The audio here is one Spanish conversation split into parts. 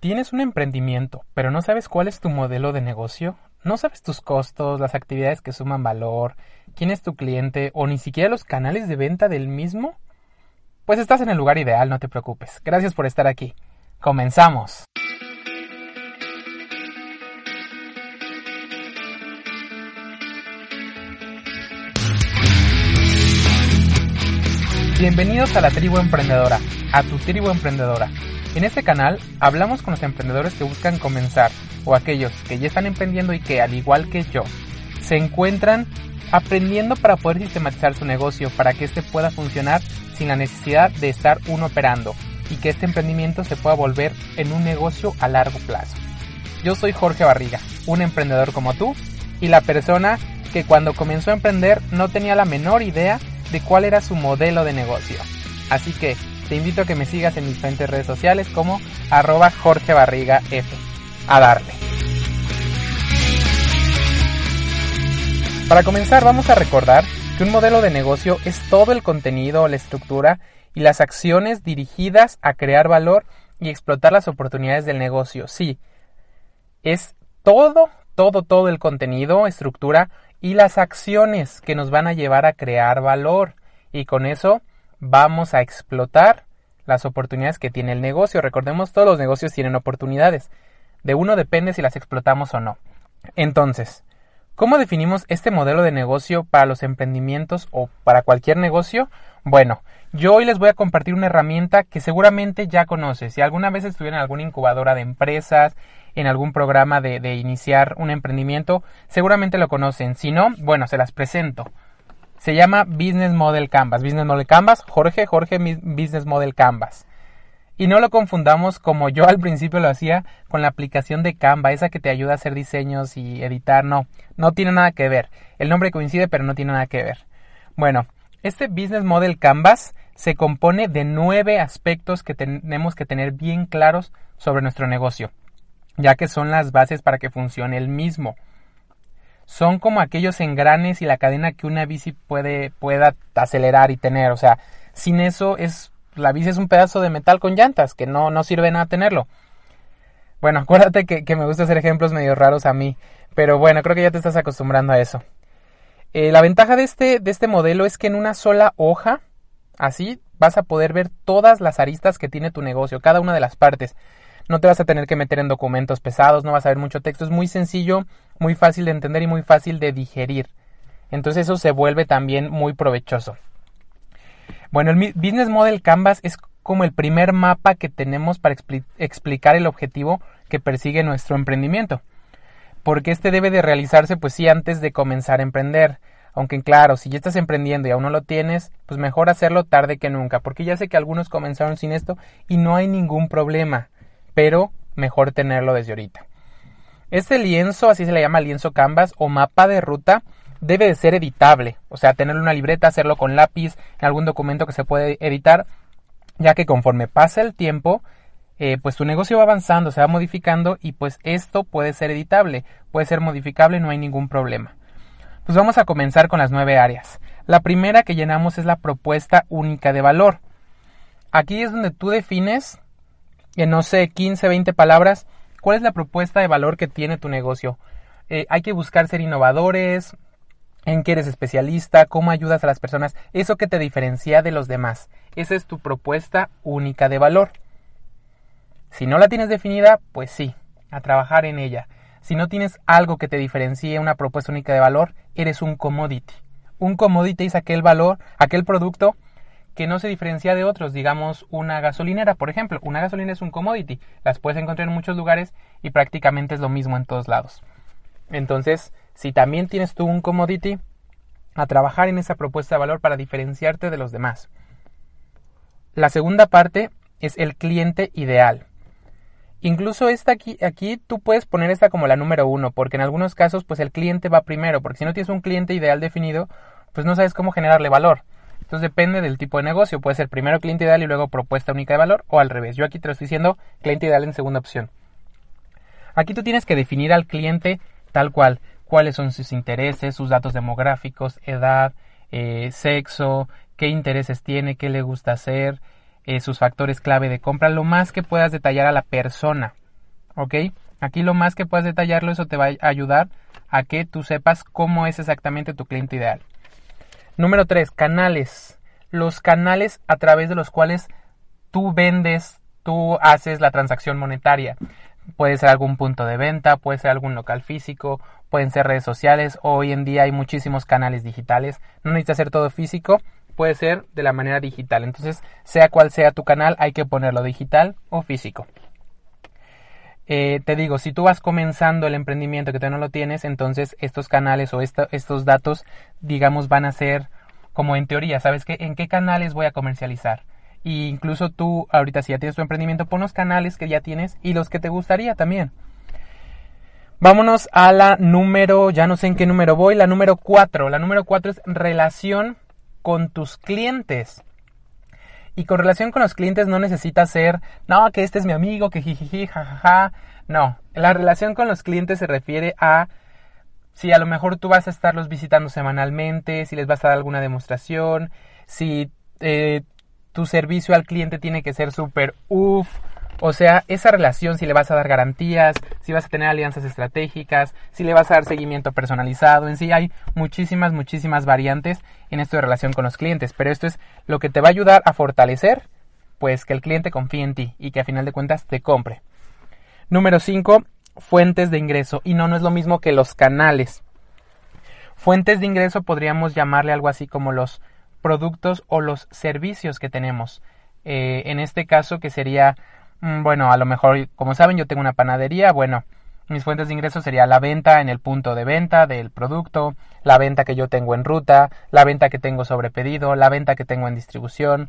¿Tienes un emprendimiento, pero no sabes cuál es tu modelo de negocio? ¿No sabes tus costos, las actividades que suman valor, quién es tu cliente o ni siquiera los canales de venta del mismo? Pues estás en el lugar ideal, no te preocupes. Gracias por estar aquí. Comenzamos. Bienvenidos a la tribu emprendedora, a tu tribu emprendedora en este canal hablamos con los emprendedores que buscan comenzar o aquellos que ya están emprendiendo y que, al igual que yo, se encuentran aprendiendo para poder sistematizar su negocio para que éste pueda funcionar sin la necesidad de estar uno operando y que este emprendimiento se pueda volver en un negocio a largo plazo. Yo soy Jorge Barriga, un emprendedor como tú y la persona que cuando comenzó a emprender no tenía la menor idea de cuál era su modelo de negocio. Así que te invito a que me sigas en mis diferentes redes sociales como arroba Jorge Barriga F. A darle. Para comenzar vamos a recordar que un modelo de negocio es todo el contenido, la estructura y las acciones dirigidas a crear valor y explotar las oportunidades del negocio. Sí, es todo, todo, todo el contenido, estructura y las acciones que nos van a llevar a crear valor. Y con eso vamos a explotar las oportunidades que tiene el negocio. Recordemos, todos los negocios tienen oportunidades. De uno depende si las explotamos o no. Entonces, ¿cómo definimos este modelo de negocio para los emprendimientos o para cualquier negocio? Bueno, yo hoy les voy a compartir una herramienta que seguramente ya conoces. Si alguna vez estuvieron en alguna incubadora de empresas, en algún programa de, de iniciar un emprendimiento, seguramente lo conocen. Si no, bueno, se las presento. Se llama Business Model Canvas. Business Model Canvas, Jorge, Jorge Business Model Canvas. Y no lo confundamos como yo al principio lo hacía con la aplicación de Canva, esa que te ayuda a hacer diseños y editar. No, no tiene nada que ver. El nombre coincide, pero no tiene nada que ver. Bueno, este Business Model Canvas se compone de nueve aspectos que tenemos que tener bien claros sobre nuestro negocio, ya que son las bases para que funcione el mismo son como aquellos engranes y la cadena que una bici puede, pueda acelerar y tener. O sea, sin eso es, la bici es un pedazo de metal con llantas, que no, no sirve nada tenerlo. Bueno, acuérdate que, que, me gusta hacer ejemplos medio raros a mí, pero bueno, creo que ya te estás acostumbrando a eso. Eh, la ventaja de este, de este modelo es que en una sola hoja, así, vas a poder ver todas las aristas que tiene tu negocio, cada una de las partes no te vas a tener que meter en documentos pesados, no vas a ver mucho texto, es muy sencillo, muy fácil de entender y muy fácil de digerir. Entonces eso se vuelve también muy provechoso. Bueno, el Business Model Canvas es como el primer mapa que tenemos para explicar el objetivo que persigue nuestro emprendimiento. Porque este debe de realizarse pues sí antes de comenzar a emprender. Aunque claro, si ya estás emprendiendo y aún no lo tienes, pues mejor hacerlo tarde que nunca, porque ya sé que algunos comenzaron sin esto y no hay ningún problema pero mejor tenerlo desde ahorita. Este lienzo, así se le llama lienzo canvas o mapa de ruta, debe de ser editable, o sea, tener una libreta, hacerlo con lápiz, en algún documento que se puede editar, ya que conforme pasa el tiempo, eh, pues tu negocio va avanzando, se va modificando y pues esto puede ser editable, puede ser modificable, no hay ningún problema. Pues vamos a comenzar con las nueve áreas. La primera que llenamos es la propuesta única de valor. Aquí es donde tú defines en no sé, 15, 20 palabras, ¿cuál es la propuesta de valor que tiene tu negocio? Eh, hay que buscar ser innovadores, en qué eres especialista, cómo ayudas a las personas, eso que te diferencia de los demás. Esa es tu propuesta única de valor. Si no la tienes definida, pues sí, a trabajar en ella. Si no tienes algo que te diferencie una propuesta única de valor, eres un commodity. Un commodity es aquel valor, aquel producto que no se diferencia de otros, digamos una gasolinera, por ejemplo. Una gasolinera es un commodity, las puedes encontrar en muchos lugares y prácticamente es lo mismo en todos lados. Entonces, si también tienes tú un commodity, a trabajar en esa propuesta de valor para diferenciarte de los demás. La segunda parte es el cliente ideal. Incluso esta aquí, aquí tú puedes poner esta como la número uno, porque en algunos casos pues el cliente va primero, porque si no tienes un cliente ideal definido, pues no sabes cómo generarle valor. Entonces depende del tipo de negocio, puede ser primero cliente ideal y luego propuesta única de valor o al revés. Yo aquí te lo estoy diciendo cliente ideal en segunda opción. Aquí tú tienes que definir al cliente tal cual, cuáles son sus intereses, sus datos demográficos, edad, eh, sexo, qué intereses tiene, qué le gusta hacer, eh, sus factores clave de compra, lo más que puedas detallar a la persona. ¿Ok? Aquí lo más que puedas detallarlo, eso te va a ayudar a que tú sepas cómo es exactamente tu cliente ideal. Número 3, canales. Los canales a través de los cuales tú vendes, tú haces la transacción monetaria. Puede ser algún punto de venta, puede ser algún local físico, pueden ser redes sociales. Hoy en día hay muchísimos canales digitales. No necesita ser todo físico, puede ser de la manera digital. Entonces, sea cual sea tu canal, hay que ponerlo digital o físico. Eh, te digo, si tú vas comenzando el emprendimiento que todavía no lo tienes, entonces estos canales o estos datos, digamos, van a ser como en teoría, ¿sabes qué? ¿En qué canales voy a comercializar? Y incluso tú, ahorita si ya tienes tu emprendimiento, pon los canales que ya tienes y los que te gustaría también. Vámonos a la número, ya no sé en qué número voy, la número 4. La número 4 es relación con tus clientes. Y con relación con los clientes no necesitas ser, no, que este es mi amigo, que jijiji, jajaja. No, la relación con los clientes se refiere a si a lo mejor tú vas a estarlos visitando semanalmente, si les vas a dar alguna demostración, si eh, tu servicio al cliente tiene que ser súper uff, o sea, esa relación, si le vas a dar garantías, si vas a tener alianzas estratégicas, si le vas a dar seguimiento personalizado, en sí hay muchísimas, muchísimas variantes en esto de relación con los clientes, pero esto es lo que te va a ayudar a fortalecer, pues que el cliente confíe en ti y que a final de cuentas te compre. Número 5, fuentes de ingreso. Y no, no es lo mismo que los canales. Fuentes de ingreso podríamos llamarle algo así como los productos o los servicios que tenemos. Eh, en este caso que sería bueno, a lo mejor, como saben, yo tengo una panadería, bueno, mis fuentes de ingresos sería la venta en el punto de venta del producto, la venta que yo tengo en ruta, la venta que tengo sobre pedido, la venta que tengo en distribución.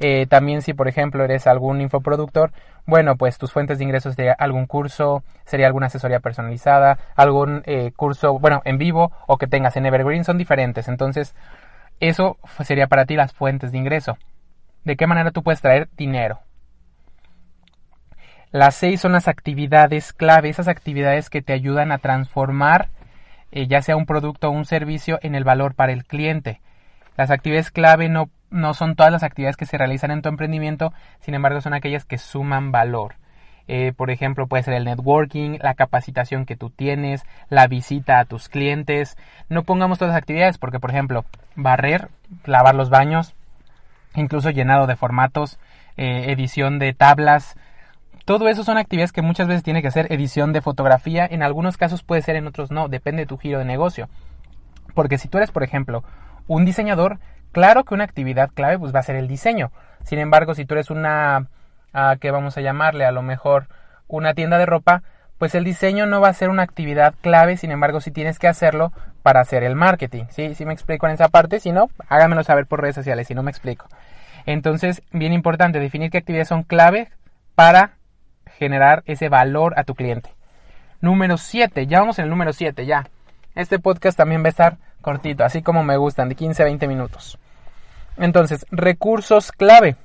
Eh, también si por ejemplo eres algún infoproductor, bueno, pues tus fuentes de ingresos sería algún curso, sería alguna asesoría personalizada, algún eh, curso, bueno, en vivo o que tengas en Evergreen, son diferentes. Entonces, eso sería para ti las fuentes de ingreso. ¿De qué manera tú puedes traer dinero? Las seis son las actividades clave, esas actividades que te ayudan a transformar eh, ya sea un producto o un servicio en el valor para el cliente. Las actividades clave no, no son todas las actividades que se realizan en tu emprendimiento, sin embargo son aquellas que suman valor. Eh, por ejemplo, puede ser el networking, la capacitación que tú tienes, la visita a tus clientes. No pongamos todas las actividades porque, por ejemplo, barrer, lavar los baños, incluso llenado de formatos, eh, edición de tablas, todo eso son actividades que muchas veces tiene que hacer edición de fotografía, en algunos casos puede ser, en otros no, depende de tu giro de negocio. Porque si tú eres, por ejemplo, un diseñador, claro que una actividad clave pues va a ser el diseño. Sin embargo, si tú eres una, uh, ¿qué vamos a llamarle? A lo mejor una tienda de ropa, pues el diseño no va a ser una actividad clave, sin embargo, si tienes que hacerlo para hacer el marketing. ¿Sí? ¿Sí me explico en esa parte? Si no, háganmelo saber por redes sociales, si no me explico. Entonces, bien importante, definir qué actividades son clave para generar ese valor a tu cliente. Número 7, ya vamos en el número 7, ya. Este podcast también va a estar cortito, así como me gustan, de 15 a 20 minutos. Entonces, recursos clave.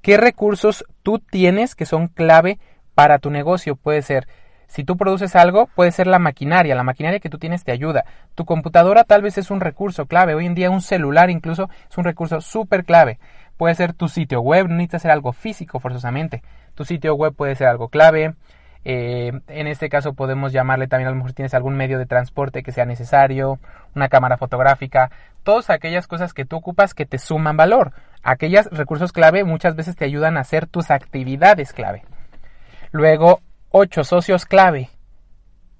¿Qué recursos tú tienes que son clave para tu negocio? Puede ser, si tú produces algo, puede ser la maquinaria. La maquinaria que tú tienes te ayuda. Tu computadora tal vez es un recurso clave. Hoy en día un celular incluso es un recurso súper clave. Puede ser tu sitio web, no necesitas ser algo físico forzosamente. Tu sitio web puede ser algo clave. Eh, en este caso podemos llamarle también a lo mejor tienes algún medio de transporte que sea necesario, una cámara fotográfica, todas aquellas cosas que tú ocupas que te suman valor. Aquellos recursos clave muchas veces te ayudan a hacer tus actividades clave. Luego, ocho socios clave.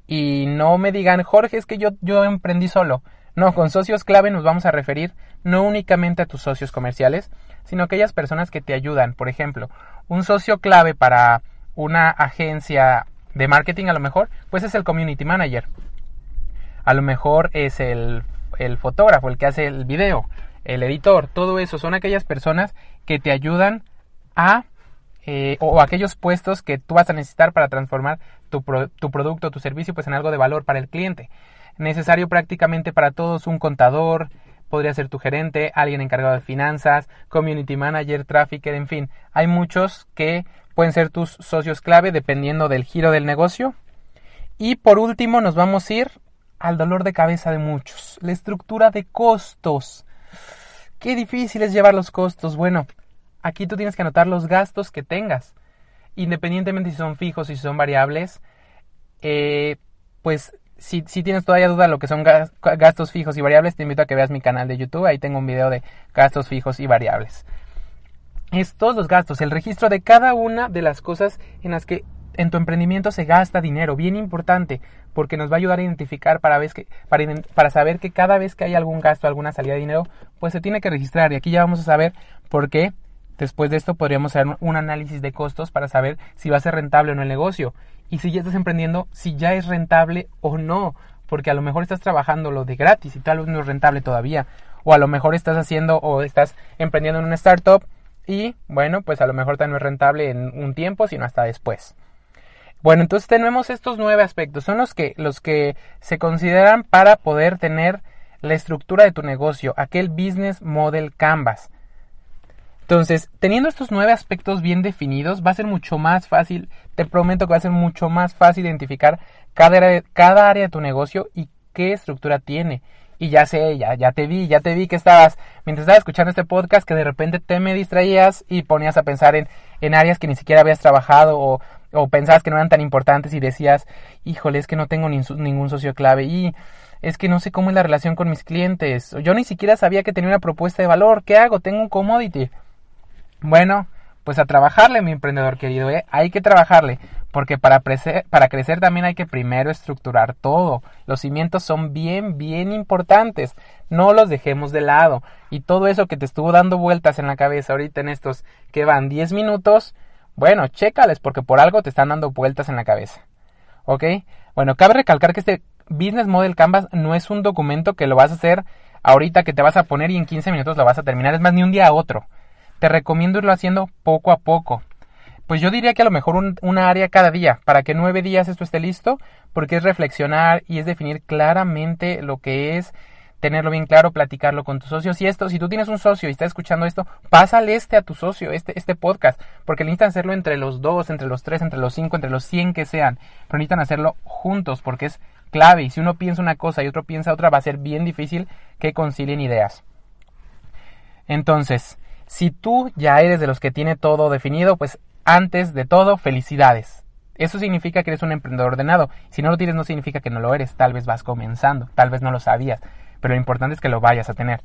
Y no me digan, Jorge, es que yo, yo emprendí solo. No, con socios clave nos vamos a referir no únicamente a tus socios comerciales, sino aquellas personas que te ayudan. Por ejemplo, un socio clave para una agencia de marketing a lo mejor, pues es el community manager. A lo mejor es el, el fotógrafo, el que hace el video, el editor, todo eso son aquellas personas que te ayudan a eh, o, aquellos puestos que tú vas a necesitar para transformar tu, tu producto, tu servicio, pues en algo de valor para el cliente. Necesario prácticamente para todos un contador, podría ser tu gerente, alguien encargado de finanzas, community manager, trafficker, en fin. Hay muchos que pueden ser tus socios clave dependiendo del giro del negocio. Y por último nos vamos a ir al dolor de cabeza de muchos, la estructura de costos. Qué difícil es llevar los costos. Bueno, aquí tú tienes que anotar los gastos que tengas. Independientemente si son fijos, si son variables, eh, pues si, tienes todavía duda de lo que son gastos fijos y variables, te invito a que veas mi canal de YouTube. Ahí tengo un video de gastos fijos y variables. Es todos los gastos, el registro de cada una de las cosas en las que en tu emprendimiento se gasta dinero, bien importante, porque nos va a ayudar a identificar para, que, para, para saber que cada vez que hay algún gasto, alguna salida de dinero, pues se tiene que registrar. Y aquí ya vamos a saber por qué. Después de esto podríamos hacer un análisis de costos para saber si va a ser rentable o no el negocio. Y si ya estás emprendiendo, si ya es rentable o no. Porque a lo mejor estás trabajando lo de gratis y tal vez no es rentable todavía. O a lo mejor estás haciendo o estás emprendiendo en una startup y bueno, pues a lo mejor no es rentable en un tiempo, sino hasta después. Bueno, entonces tenemos estos nueve aspectos. Son los que, los que se consideran para poder tener la estructura de tu negocio, aquel business model canvas. Entonces, teniendo estos nueve aspectos bien definidos, va a ser mucho más fácil, te prometo que va a ser mucho más fácil identificar cada área, cada área de tu negocio y qué estructura tiene. Y ya sé, ya, ya te vi, ya te vi que estabas, mientras estabas escuchando este podcast, que de repente te me distraías y ponías a pensar en, en áreas que ni siquiera habías trabajado o o pensabas que no eran tan importantes y decías, híjole, es que no tengo ningún socio clave y es que no sé cómo es la relación con mis clientes. Yo ni siquiera sabía que tenía una propuesta de valor. ¿Qué hago? Tengo un commodity. Bueno, pues a trabajarle, mi emprendedor querido. ¿eh? Hay que trabajarle. Porque para, para crecer también hay que primero estructurar todo. Los cimientos son bien, bien importantes. No los dejemos de lado. Y todo eso que te estuvo dando vueltas en la cabeza ahorita en estos que van 10 minutos, bueno, chécales porque por algo te están dando vueltas en la cabeza. ¿Ok? Bueno, cabe recalcar que este Business Model Canvas no es un documento que lo vas a hacer ahorita que te vas a poner y en 15 minutos lo vas a terminar. Es más, ni un día a otro. Te recomiendo irlo haciendo poco a poco. Pues yo diría que a lo mejor un, una área cada día, para que nueve días esto esté listo, porque es reflexionar y es definir claramente lo que es tenerlo bien claro, platicarlo con tus socios. Y esto, si tú tienes un socio y estás escuchando esto, pásale este a tu socio, este, este podcast, porque necesitan hacerlo entre los dos, entre los tres, entre los cinco, entre los cien que sean, pero necesitan hacerlo juntos porque es clave. Y si uno piensa una cosa y otro piensa otra, va a ser bien difícil que concilien ideas. Entonces, si tú ya eres de los que tiene todo definido, pues antes de todo, felicidades. Eso significa que eres un emprendedor ordenado. Si no lo tienes, no significa que no lo eres. Tal vez vas comenzando, tal vez no lo sabías pero lo importante es que lo vayas a tener.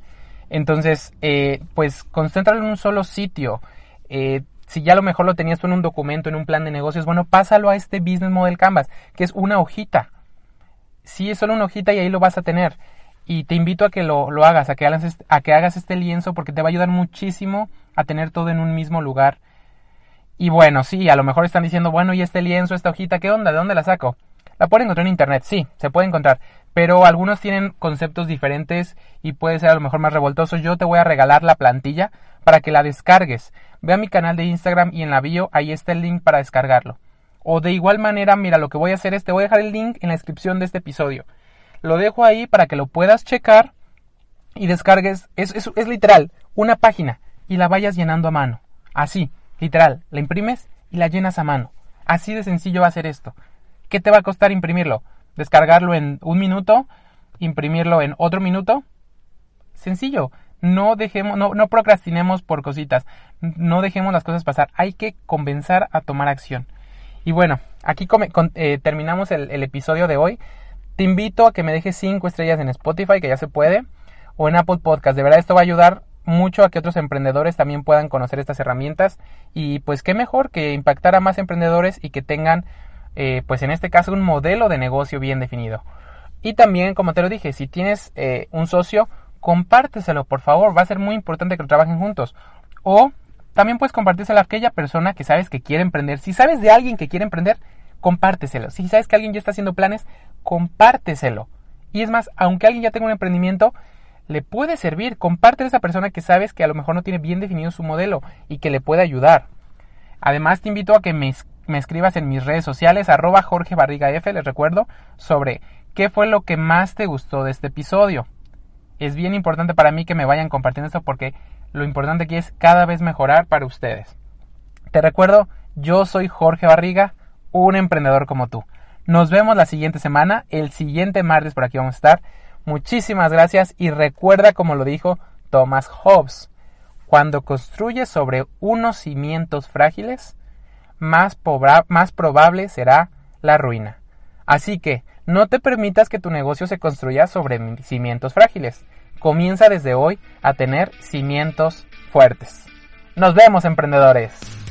Entonces, eh, pues concéntralo en un solo sitio. Eh, si ya a lo mejor lo tenías tú en un documento, en un plan de negocios, bueno, pásalo a este Business Model Canvas, que es una hojita. Sí, es solo una hojita y ahí lo vas a tener. Y te invito a que lo, lo hagas, a que hagas, a que hagas este lienzo porque te va a ayudar muchísimo a tener todo en un mismo lugar. Y bueno, sí, a lo mejor están diciendo, bueno, ¿y este lienzo, esta hojita, qué onda? ¿De dónde la saco? La pueden encontrar en internet, sí, se puede encontrar pero algunos tienen conceptos diferentes y puede ser a lo mejor más revoltoso. Yo te voy a regalar la plantilla para que la descargues. Ve a mi canal de Instagram y en la bio ahí está el link para descargarlo. O de igual manera, mira, lo que voy a hacer es te voy a dejar el link en la descripción de este episodio. Lo dejo ahí para que lo puedas checar y descargues. Es, es, es literal, una página y la vayas llenando a mano. Así, literal, la imprimes y la llenas a mano. Así de sencillo va a ser esto. ¿Qué te va a costar imprimirlo? descargarlo en un minuto, imprimirlo en otro minuto. Sencillo. No dejemos, no, no procrastinemos por cositas. No dejemos las cosas pasar. Hay que comenzar a tomar acción. Y bueno, aquí eh, terminamos el, el, episodio de hoy. Te invito a que me dejes 5 estrellas en Spotify, que ya se puede, o en Apple Podcast. De verdad, esto va a ayudar mucho a que otros emprendedores también puedan conocer estas herramientas. Y pues qué mejor que impactar a más emprendedores y que tengan eh, pues en este caso un modelo de negocio bien definido. Y también, como te lo dije, si tienes eh, un socio, compárteselo, por favor, va a ser muy importante que lo trabajen juntos. O también puedes compartírselo a aquella persona que sabes que quiere emprender. Si sabes de alguien que quiere emprender, compárteselo. Si sabes que alguien ya está haciendo planes, compárteselo. Y es más, aunque alguien ya tenga un emprendimiento, le puede servir. Comparte a esa persona que sabes que a lo mejor no tiene bien definido su modelo y que le puede ayudar. Además te invito a que me, me escribas en mis redes sociales, arroba Jorge Barriga F, les recuerdo, sobre qué fue lo que más te gustó de este episodio. Es bien importante para mí que me vayan compartiendo esto porque lo importante aquí es cada vez mejorar para ustedes. Te recuerdo, yo soy Jorge Barriga, un emprendedor como tú. Nos vemos la siguiente semana, el siguiente martes por aquí vamos a estar. Muchísimas gracias y recuerda como lo dijo Thomas Hobbes, cuando construyes sobre unos cimientos frágiles, más, más probable será la ruina. Así que no te permitas que tu negocio se construya sobre cimientos frágiles. Comienza desde hoy a tener cimientos fuertes. Nos vemos, emprendedores.